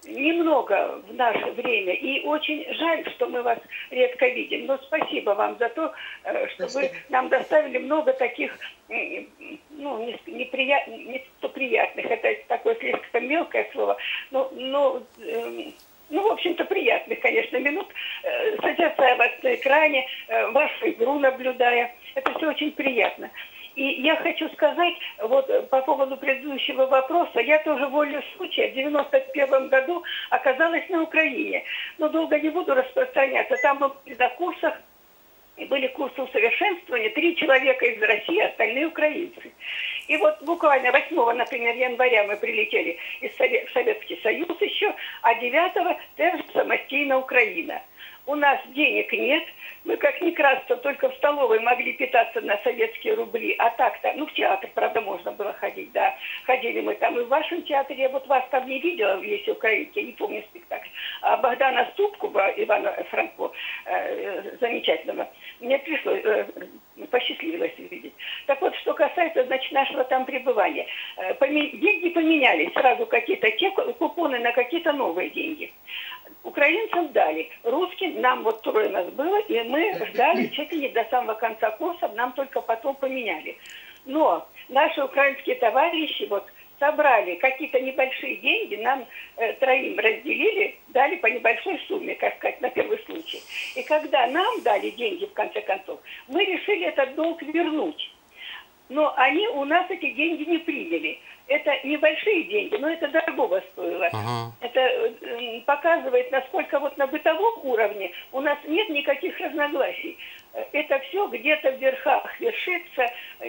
немного в наше время. И очень жаль, что мы вас редко видим. Но спасибо вам за то, э, что вы нам доставили много таких м, ну, не, неприя- не то приятных, это такое слишком мелкое слово, но, но эм, ну, в общем-то, приятных, конечно, минут, э, созерцая вас на экране, э, вашу игру наблюдая. Это все очень приятно. И я хочу сказать, вот э, по поводу предыдущего вопроса, я тоже волю случая в 91 году оказалась на Украине. Но долго не буду распространяться. Там мы были на курсах, и были курсы усовершенствования, три человека из России, остальные украинцы. И вот буквально 8, например, января мы прилетели из Сове- в Советский Союз еще, а 9 тоже самостийно Украина. У нас денег нет, мы как ни красться только в столовой могли питаться на советские рубли, а так-то, ну в театр, правда, можно было ходить, да. Ходили мы там и в вашем театре, я вот вас там не видела, если украинский, я не помню спектакль. А Богдана Ступкова, Ивана Франко, э, замечательного, мне пришлось, э, посчастливилось увидеть. Так вот, что касается, значит, нашего там пребывания. Э, поме- деньги поменялись, сразу какие-то те ку- купоны на какие-то новые деньги. Украинцам дали. Русским нам вот трое нас было, и мы ждали чуть ли не до самого конца курса, нам только потом поменяли. Но наши украинские товарищи вот собрали какие-то небольшие деньги, нам э, троим разделили, дали по небольшой сумме, как сказать, на первый случай. И когда нам дали деньги, в конце концов, мы решили этот долг вернуть. Но они у нас эти деньги не приняли. Это небольшие деньги, но это дорогого стоило. Ага. Это показывает, насколько вот на бытовом уровне у нас нет никаких разногласий. Это все где-то в верхах вершится,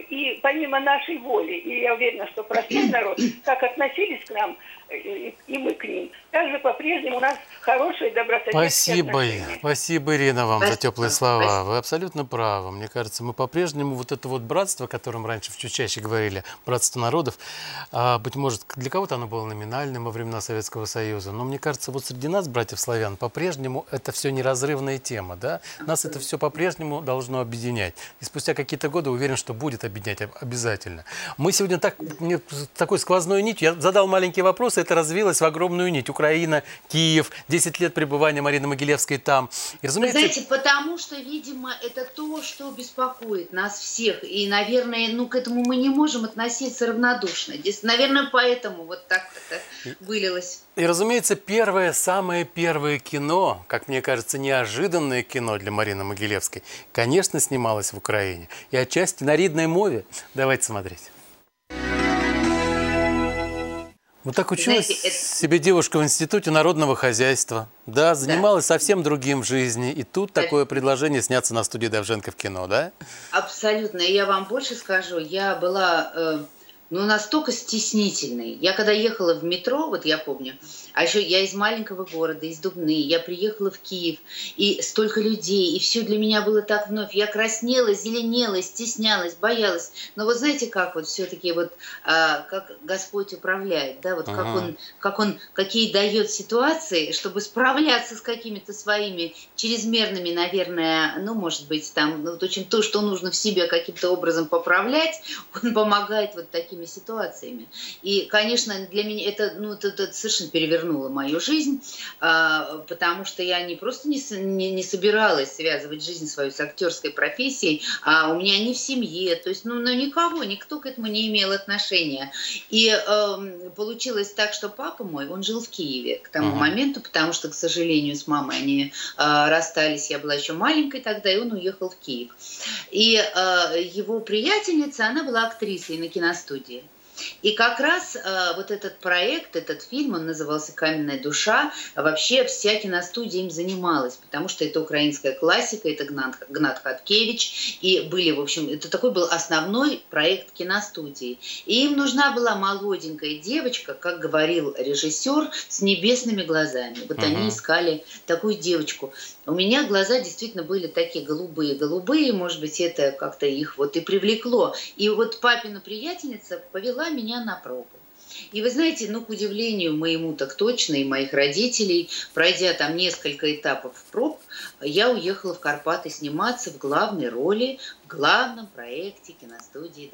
и помимо нашей воли, и я уверена, что простой народ, как относились к нам, и и мы к ним, также по-прежнему у нас хорошие добрососедские Спасибо, отношения. спасибо, Ирина, вам за Спасибо, теплые слова. спасибо. Вы абсолютно правы. Мне кажется, мы по-прежнему вот это вот братство, о котором раньше чуть чаще говорили, братство народов, а, быть может, для кого-то оно было номинальным во времена Советского Союза, но мне кажется, вот среди нас, братьев славян, по-прежнему это все неразрывная тема, да? Нас это все по-прежнему должно объединять. И спустя какие-то годы уверен, что будет объединять об- обязательно. Мы сегодня так, такой сквозной нитью, я задал маленький вопрос, и это развилось в огромную нить. Украина, Киев, 10 лет пребывания Марины Могилевской там. И, разумеется, знаете, потому что, видимо, это то, что беспокоит нас всех. И, наверное, ну, к этому мы не можем относиться равнодушно. Здесь, наверное, поэтому вот так это вылилось. И, разумеется, первое, самое первое кино, как мне кажется, неожиданное кино для Марины Могилевской, конечно, снималось в Украине. И отчасти на ридной мове. Давайте смотреть. Вот так училась Знаете, это- себе девушка в Институте народного хозяйства. Да, занималась совсем другим в жизни. И тут Да. такое предложение сняться на студии Довженко в кино, да? Абсолютно. И я вам больше скажу. Я была э, ну, настолько стеснительной. Я когда ехала в метро, вот я помню, а еще я из маленького города, из Дубны, я приехала в Киев, и столько людей, и все для меня было так вновь. Я краснела, зеленела, стеснялась, боялась. Но вот знаете, как вот все-таки вот, а, как Господь управляет, да, вот как Ага. он, как он, какие дает ситуации, чтобы справляться с какими-то своими чрезмерными, наверное, ну, может быть, там, ну, вот очень то, что нужно в себе каким-то образом поправлять, он помогает вот такими ситуациями. И, конечно, для меня это, ну, это, это совершенно перевернуло мою жизнь, а, потому что я не просто не, не, не собиралась связывать жизнь свою с актерской профессией, а у меня не в семье, то есть, ну, ну никого, никто к этому не имел отношения. И эм, получилось так, что папа мой, он жил в Киеве к тому Ага. моменту, потому что, к сожалению, с мамой они э, расстались, я была еще маленькой тогда, и он уехал в Киев. И э, его приятельница, она была актрисой на киностудии. И как раз э, вот этот проект, этот фильм, он назывался «Каменная душа», вообще вся киностудия им занималась, потому что это украинская классика, это Гнат, Гнат Хаткевич, и были, в общем, это такой был основной проект киностудии. И им нужна была молоденькая девочка, как говорил режиссер, с небесными глазами. Вот uh-huh. они искали такую девочку. У меня глаза действительно были такие голубые-голубые, может быть, это как-то их вот и привлекло. И вот папина приятельница повела меня на пробу. И вы знаете, ну, к удивлению моему так точно и моих родителей, пройдя там несколько этапов проб, я уехала в Карпаты сниматься в главной роли в главном проекте киностудии.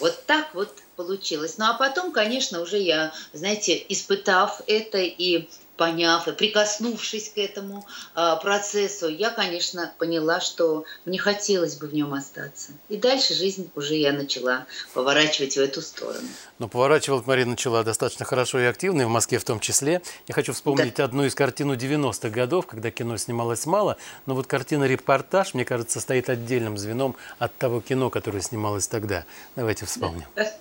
Вот так вот получилось. Ну, а потом, конечно, уже я, знаете, испытав это и поняв и прикоснувшись к этому э, процессу, я, конечно, поняла, что мне хотелось бы в нем остаться. И дальше жизнь уже я начала поворачивать в эту сторону. Но поворачивать Мария начала достаточно хорошо и активно, и в Москве в том числе. Я хочу вспомнить да. одну из картин 90-х годов, когда кино снималось мало, но вот картина «Репортаж», мне кажется, стоит отдельным звеном от того кино, которое снималось тогда. Давайте вспомним. Да.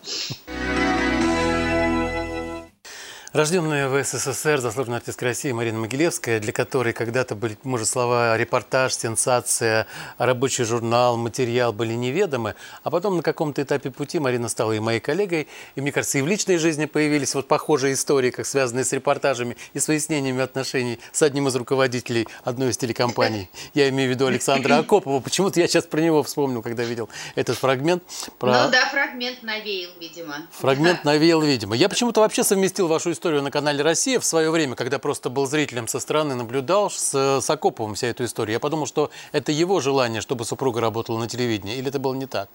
Рожденная в СССР заслуженная артистка России Марина Могилевская, для которой когда-то были, может, слова репортаж, сенсация, рабочий журнал, материал были неведомы, а потом на каком-то этапе пути Марина стала и моей коллегой, и, мне кажется, и в личной жизни появились вот похожие истории, как связанные с репортажами и с выяснениями отношений с одним из руководителей одной из телекомпаний. Я имею в виду Александра Акопова. Почему-то я сейчас про него вспомнил, когда видел этот фрагмент. Про... Ну да, фрагмент навеял, видимо. Фрагмент навеял, видимо. Я почему-то вообще совместил вашу историю историю на канале «Россия» в свое время, когда просто был зрителем со стороны, наблюдал с, с Акоповым вся эту историю. Я подумал, что это его желание, чтобы супруга работала на телевидении, или это было не так?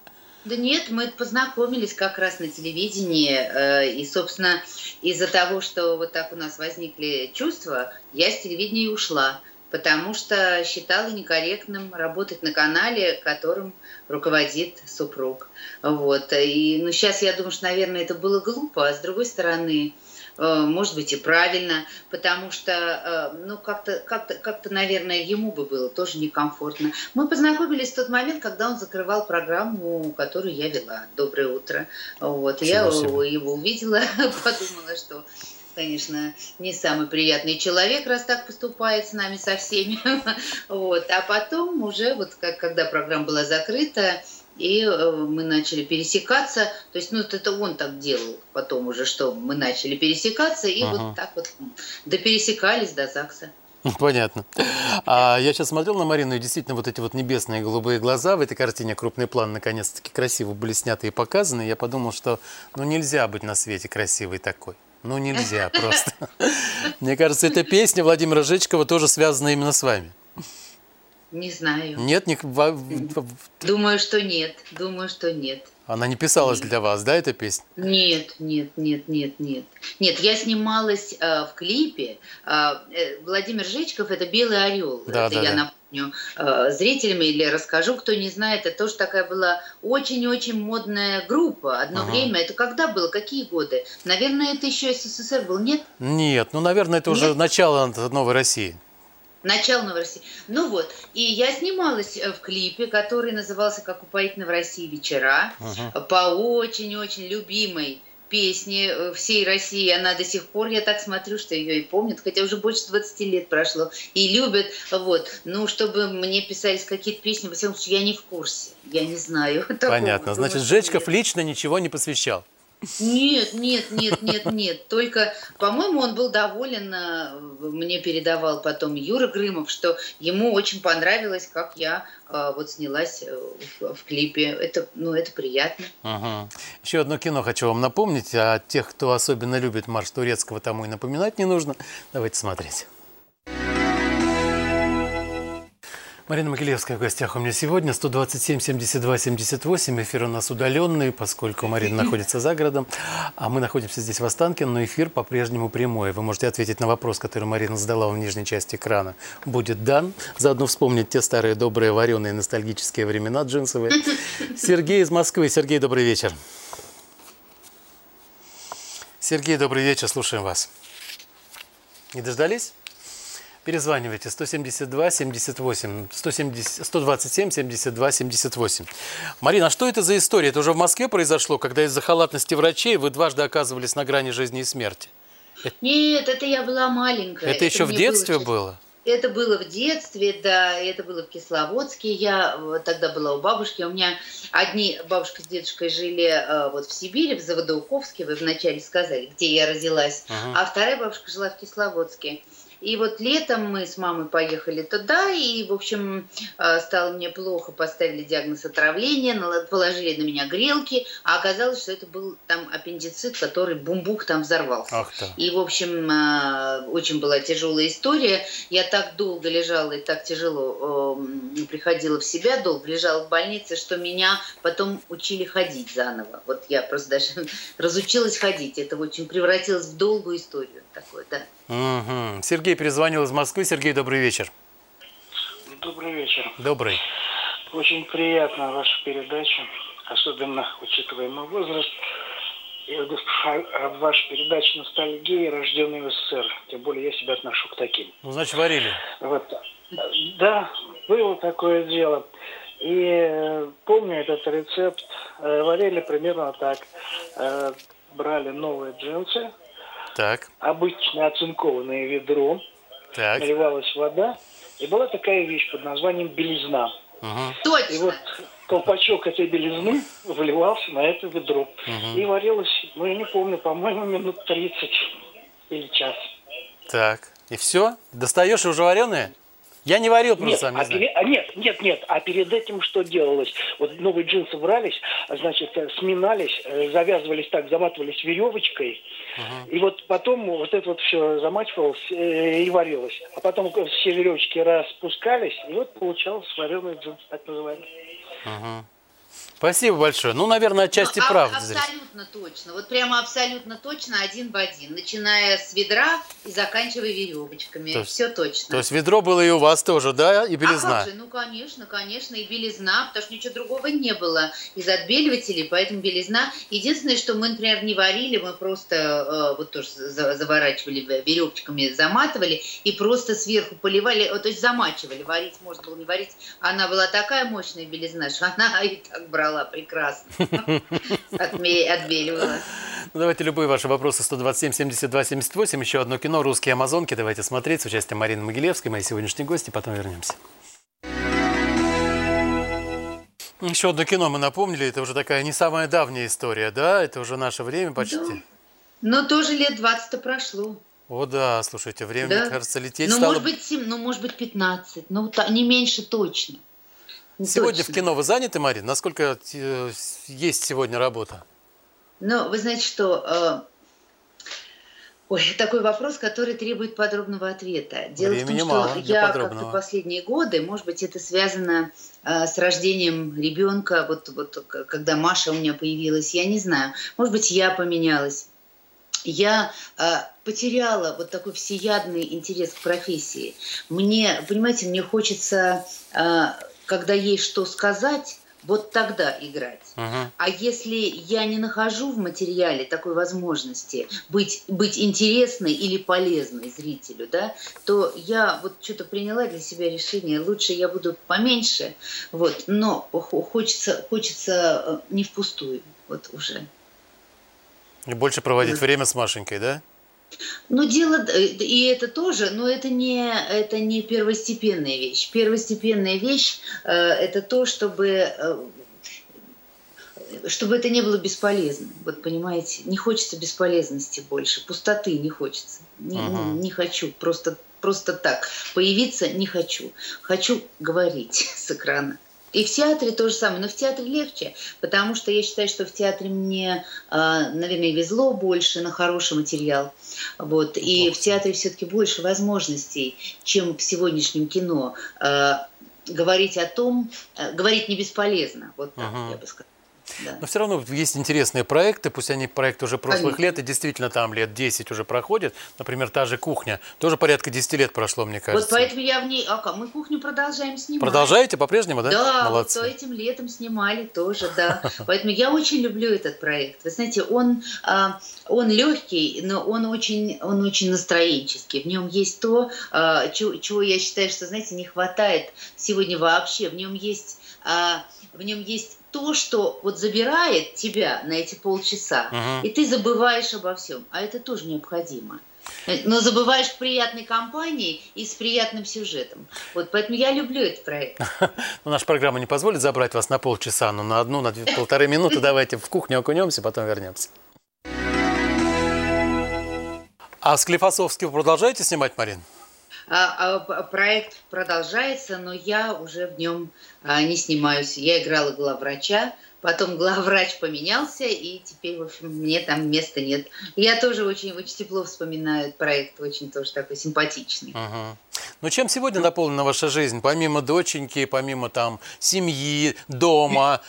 Да нет, мы познакомились как раз на телевидении, э, и, собственно, из-за того, что вот так у нас возникли чувства, я с телевидения ушла, потому что считала некорректным работать на канале, которым руководит супруг. Вот. И ну, сейчас я думаю, что, наверное, это было глупо, а с другой стороны, может быть, и правильно, потому что, э, ну, как-то, как-то, как-то, наверное, ему бы было тоже некомфортно. Мы познакомились в тот момент, когда он закрывал программу, которую я вела. «Доброе утро». Вот, я его увидела, подумала, что конечно, не самый приятный человек, раз так поступает с нами со всеми. Вот. А потом уже, вот как, когда программа была закрыта, и э, мы начали пересекаться. То есть, ну, это он так делал потом уже, что мы начали пересекаться, и ага. вот так вот допересекались до ЗАГСа. Понятно. А я сейчас смотрел на Марину, и действительно вот эти вот небесные голубые глаза в этой картине, крупный план, наконец-таки красиво были сняты и показаны. Я подумал, что ну нельзя быть на свете красивой такой. Ну нельзя просто. Мне кажется, эта песня Владимира Жечкова тоже связана именно с вами. Не знаю. Нет, не... Думаю, что нет. Думаю, что нет. Она не писалась нет. для вас, да, эта песня? Нет, нет, нет, нет, нет. Нет, я снималась э, в клипе. Э, э Владимир Жечков это Белый орел. Да, это да, я да. напомню э, зрителям или расскажу, кто не знает. Это тоже такая была очень-очень модная группа. Одно ага. время. Это когда было? Какие годы? Наверное, это еще СССР был, нет? Нет, ну, наверное, это нет? уже начало новой России. Начало Новой России. Ну вот, и я снималась э, в клипе, который назывался «Как упоительно в России вечера», uh-huh. по очень-очень любимой песне э, всей России. Она до сих пор, я так смотрю, что ее и помнят, хотя уже больше 20 лет прошло, и любят. Вот. Ну, чтобы мне писались какие-то песни, во всяком случае, я не в курсе, я не знаю. Понятно. Такого. Значит, Жечков лично ничего не посвящал. Нет, нет, нет, нет, нет. Только, по-моему, он был доволен, э, мне передавал потом Юра Грымов, что ему очень понравилось, как я э, вот снялась э, в, клипе. Это, ну, это приятно. Угу. Еще одно кино хочу вам напомнить. А тех, кто особенно любит марш турецкого, тому и напоминать не нужно. Давайте смотреть. Марина Могилевская в гостях у меня сегодня. 127 72 78. Эфир у нас удаленный, поскольку Марина находится за городом. А мы находимся здесь в Останкино, но эфир по-прежнему прямой. Вы можете ответить на вопрос, который Марина задала в нижней части экрана. Будет дан. Заодно вспомнить те старые добрые вареные ностальгические времена джинсовые. Сергей из Москвы. Сергей, добрый вечер. Сергей, добрый вечер. Слушаем вас. Не дождались? Перезванивайте 172 78 170, 127 72 78. Марина, а что это за история? Это уже в Москве произошло, когда из-за халатности врачей вы дважды оказывались на грани жизни и смерти? Нет, это я была маленькая. Это, это еще в детстве было? было? Это было в детстве, да, это было в Кисловодске. Я тогда была у бабушки. У меня одни бабушка с дедушкой жили э, вот в Сибири, в Заводоуковске, вы вначале сказали, где я родилась. Uh-huh. А вторая бабушка жила в Кисловодске. И вот летом мы с мамой поехали туда, и, в общем, э, стало мне плохо, поставили диагноз отравления, положили на меня грелки, а оказалось, что это был там аппендицит, который бумбух там взорвался. Ах -то. И, в общем, э, очень была тяжелая история. Я так долго лежала и так тяжело э, приходила в себя, долго лежала в больнице, что меня потом учили ходить заново. Вот я просто даже разучилась ходить. Это очень превратилось в долгую историю такой, да. Угу. Сергей перезвонил из Москвы. Сергей, добрый вечер. Добрый вечер. Добрый. Очень приятна ваша передача, особенно учитывая мой возраст. И ваша передача «Ностальгия. Рожденный в СССР». Тем более я себя отношу к таким. Ну, значит, варили. Вот. Да, было такое дело. И э, помню этот рецепт. Э, варили примерно так. Э, брали новые джинсы, так. Обычно оцинкованное ведро. Так. Наливалась вода. И была такая вещь под названием белизна. Угу. Точно. И вот колпачок этой белизны выливался на это ведро. Угу. И варилось, ну я не помню, по-моему, минут 30 или час. Так. И все? Достаешь и уже вареное? Я не варил, просто нет, сам не а знаю. А нет, нет, нет. А перед этим что делалось? Вот новые джинсы брались, значит, э, сминались, э, завязывались так, заматывались веревочкой. Uh-huh. И вот потом вот это вот все замачивалось э, и варилось. А потом все веревочки распускались, и вот получалось вареный джинс, так называемый. Uh-huh. Спасибо большое. Ну, наверное, отчасти ну, правда. Абсолютно здесь. точно. Вот прямо абсолютно точно один в один. Начиная с ведра и заканчивая веревочками. То есть, Все точно. То есть ведро было и у вас тоже, да? И белизна? А как же? Ну, конечно, конечно. И белизна, потому что ничего другого не было из отбеливателей, поэтому белизна. Единственное, что мы, например, не варили, мы просто э, вот тоже заворачивали веревочками, заматывали и просто сверху поливали, то есть замачивали. Варить можно было не варить. Она была такая мощная белизна, что она и так брала брала прекрасно. Отбеливала. Ну, давайте любые ваши вопросы 127 72 78. Еще одно кино «Русские амазонки». Давайте смотреть с участием Марины Могилевской, моей сегодняшней гости. Потом вернемся. Еще одно кино мы напомнили. Это уже такая не самая давняя история, да? Это уже наше время почти. Да. Но тоже лет 20 прошло. О да, слушайте, время, да? кажется, лететь ну, стало... может быть, 7, ну, может быть, 15, ну, не меньше точно. Сегодня Точно. в кино вы заняты, Марин? Насколько э, есть сегодня работа? Ну, вы знаете, что... Э, ой, такой вопрос, который требует подробного ответа. Дело Времени в том, мало что я как-то последние годы, может быть, это связано э, с рождением ребенка, вот, вот когда Маша у меня появилась, я не знаю. Может быть, я поменялась. Я э, потеряла вот такой всеядный интерес к профессии. Мне, понимаете, мне хочется э, когда есть что сказать, вот тогда играть. Uh-huh. А если я не нахожу в материале такой возможности быть, быть интересной или полезной зрителю, да, то я вот что-то приняла для себя решение, лучше я буду поменьше, вот, но хочется, хочется э, не впустую, вот уже. И больше проводить время с Машенькой, да? Ну, дело, э, и это тоже, но это не, это не первостепенная вещь. Первостепенная вещь э, это то, чтобы, э, чтобы это не было бесполезно. Вот понимаете, не хочется бесполезности больше, пустоты не хочется. Не, uh-huh. не, не хочу, просто, просто так. Появиться не хочу. Хочу говорить с экрана. И в театре то же самое, но в театре легче, потому что я считаю, что в театре мне, а, наверное, везло больше на хороший материал. Вот. И в театре все-таки больше возможностей, чем в сегодняшнем кино. А, говорить о том, а, говорить не бесполезно, вот так uh-huh. я бы сказала. Но все равно есть интересные проекты, пусть они проекты уже прошлых Конечно. лет, и действительно там лет 10 уже проходит. Например, та же кухня. Тоже порядка 10 лет прошло, мне кажется. Вот поэтому я в ней... А мы кухню продолжаем снимать. Продолжаете по-прежнему, да? Да, Молодцы. вот этим летом снимали тоже, да. Поэтому я очень люблю этот проект. Вы знаете, он, а, он легкий, но он очень, он очень настроенческий. В нем есть то, а, чего, чего я считаю, что, знаете, не хватает сегодня вообще. В нем есть, а, в нем есть то, что вот забирает тебя на эти полчаса, Мгм. и ты забываешь обо всем. А это тоже необходимо. Но забываешь в приятной компании и с приятным сюжетом. Вот поэтому я люблю этот проект. Ну, наша программа не позволит забрать вас на полчаса, но на одну, на две, полторы минуты давайте в кухню окунемся, потом вернемся. А Склифосовский вы продолжаете снимать, Марин? А, а, проект продолжается, но я уже в нем а, не снимаюсь. Я играла главврача, потом главврач поменялся, и теперь, в общем, мне там места нет. Я тоже очень, очень тепло вспоминаю этот проект, очень тоже такой симпатичный. Мгм. Ну, чем сегодня наполнена ваша жизнь? Помимо доченьки, помимо там семьи, дома,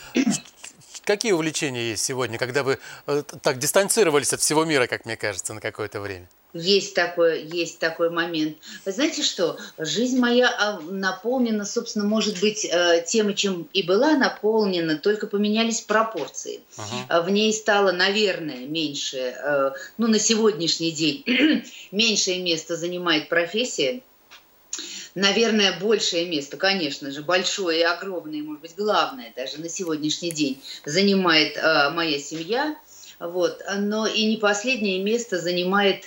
какие увлечения есть сегодня, когда вы э, так дистанцировались от всего мира, как мне кажется, на какое-то время? Есть такой, есть такой момент. Вы знаете что? Жизнь моя а, наполнена, собственно, может быть, э, тем, чем и была наполнена, только поменялись пропорции. Мгм. А В ней стало, наверное, меньше, э, ну, на сегодняшний день, меньшее место занимает профессия. Наверное, большее место, конечно же, большое и огромное, может быть, главное даже на сегодняшний день занимает э, моя семья. Вот. Но и не последнее место занимает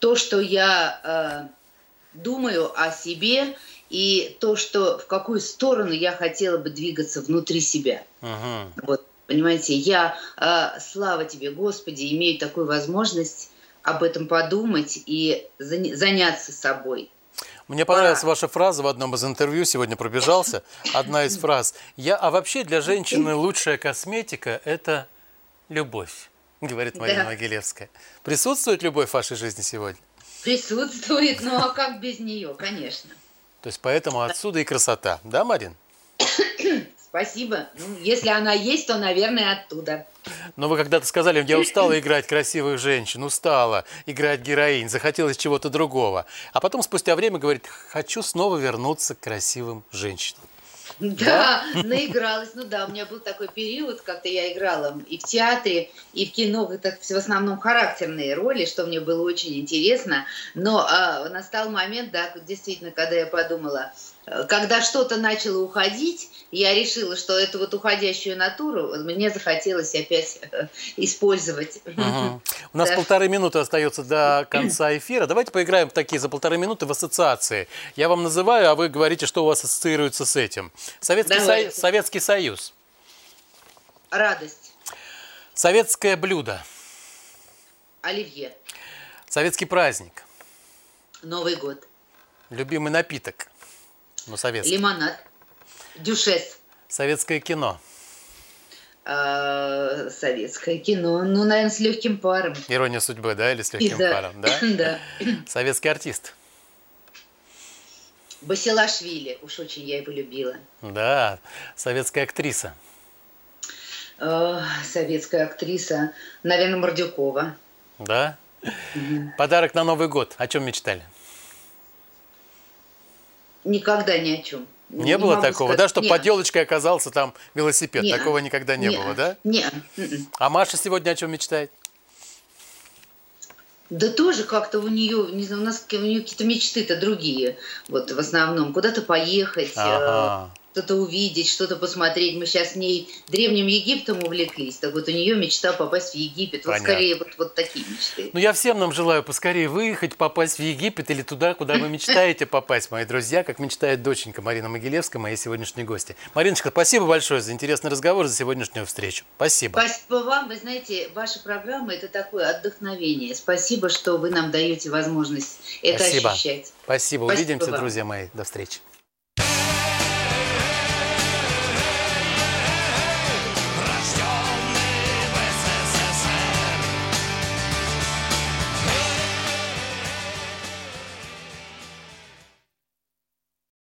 то, что я э, думаю о себе и то, что в какую сторону я хотела бы двигаться внутри себя. Мгм. Вот, понимаете, я, э, слава тебе, Господи, имею такую возможность об этом подумать и заня- заняться собой. Мне понравилась ваша фраза в одном из интервью, сегодня пробежался. Одна из фраз. Я, а вообще для женщины лучшая косметика – это любовь, говорит Марина Да. Могилевская. Присутствует любовь в вашей жизни сегодня? Присутствует, ну а как без нее, конечно. То есть поэтому отсюда и красота. Да, Марин? Спасибо. Ну, если она есть, то, наверное, оттуда. Но вы когда-то сказали, я устала играть красивых женщин, устала играть героинь, захотелось чего-то другого. А потом спустя время говорит, хочу снова вернуться к красивым женщинам. Да, наигралась. Ну да, у меня был такой период, как-то я играла и в театре, и в кино, это в основном характерные роли, что мне было очень интересно. Но а, настал момент, да, действительно, когда я подумала, когда что-то начало уходить, я решила, что эту вот уходящую натуру мне захотелось опять э, использовать. Мгм. У нас Да. полторы минуты остается до конца эфира. Давайте поиграем в такие за полторы минуты в ассоциации. Я вам называю, а вы говорите, что у вас ассоциируется с этим. Советский. Со- Советский Союз. Радость. Советское блюдо. Оливье. Советский праздник. Новый год. Любимый напиток. Ну, советский. Лимонад. Дюшес. Советское кино. А, советское кино. Ну, наверное, с легким паром. Ирония судьбы, да, или с легким Да. паром, да? Да. Советский артист. Басилашвили. Уж очень я его любила. Да. Советская актриса. А, советская актриса. Наверное, Мордюкова. Да. Подарок на Новый год. О чем мечтали? Никогда ни о чем. Не, было могу такого, сказать. да, чтобы Не. под елочкой оказался там велосипед. Не. Такого никогда не Не. было, да? Не. м-м. А Маша сегодня о чем мечтает? Да тоже как-то у нее, не знаю, у нас у нее какие-то мечты-то другие. Вот в основном куда-то поехать, э, Ага. Что-то увидеть, что-то посмотреть. Мы сейчас с ней древним Египтом увлеклись. Так вот у нее мечта попасть в Египет. Вот Понятно. скорее вот, вот такие мечты. Ну, я всем нам желаю поскорее выехать, попасть в Египет или туда, куда вы мечтаете попасть, мои друзья, как мечтает доченька Марина Могилевская, моя сегодняшняя гостья. Мариночка, спасибо большое за интересный разговор, за сегодняшнюю встречу. Спасибо. Спасибо вам. Вы знаете, ваша программа – это такое отдохновение. Спасибо, что вы нам даете возможность это Спасибо. ощущать. Спасибо. Спасибо Увидимся, вам. друзья мои. До встречи.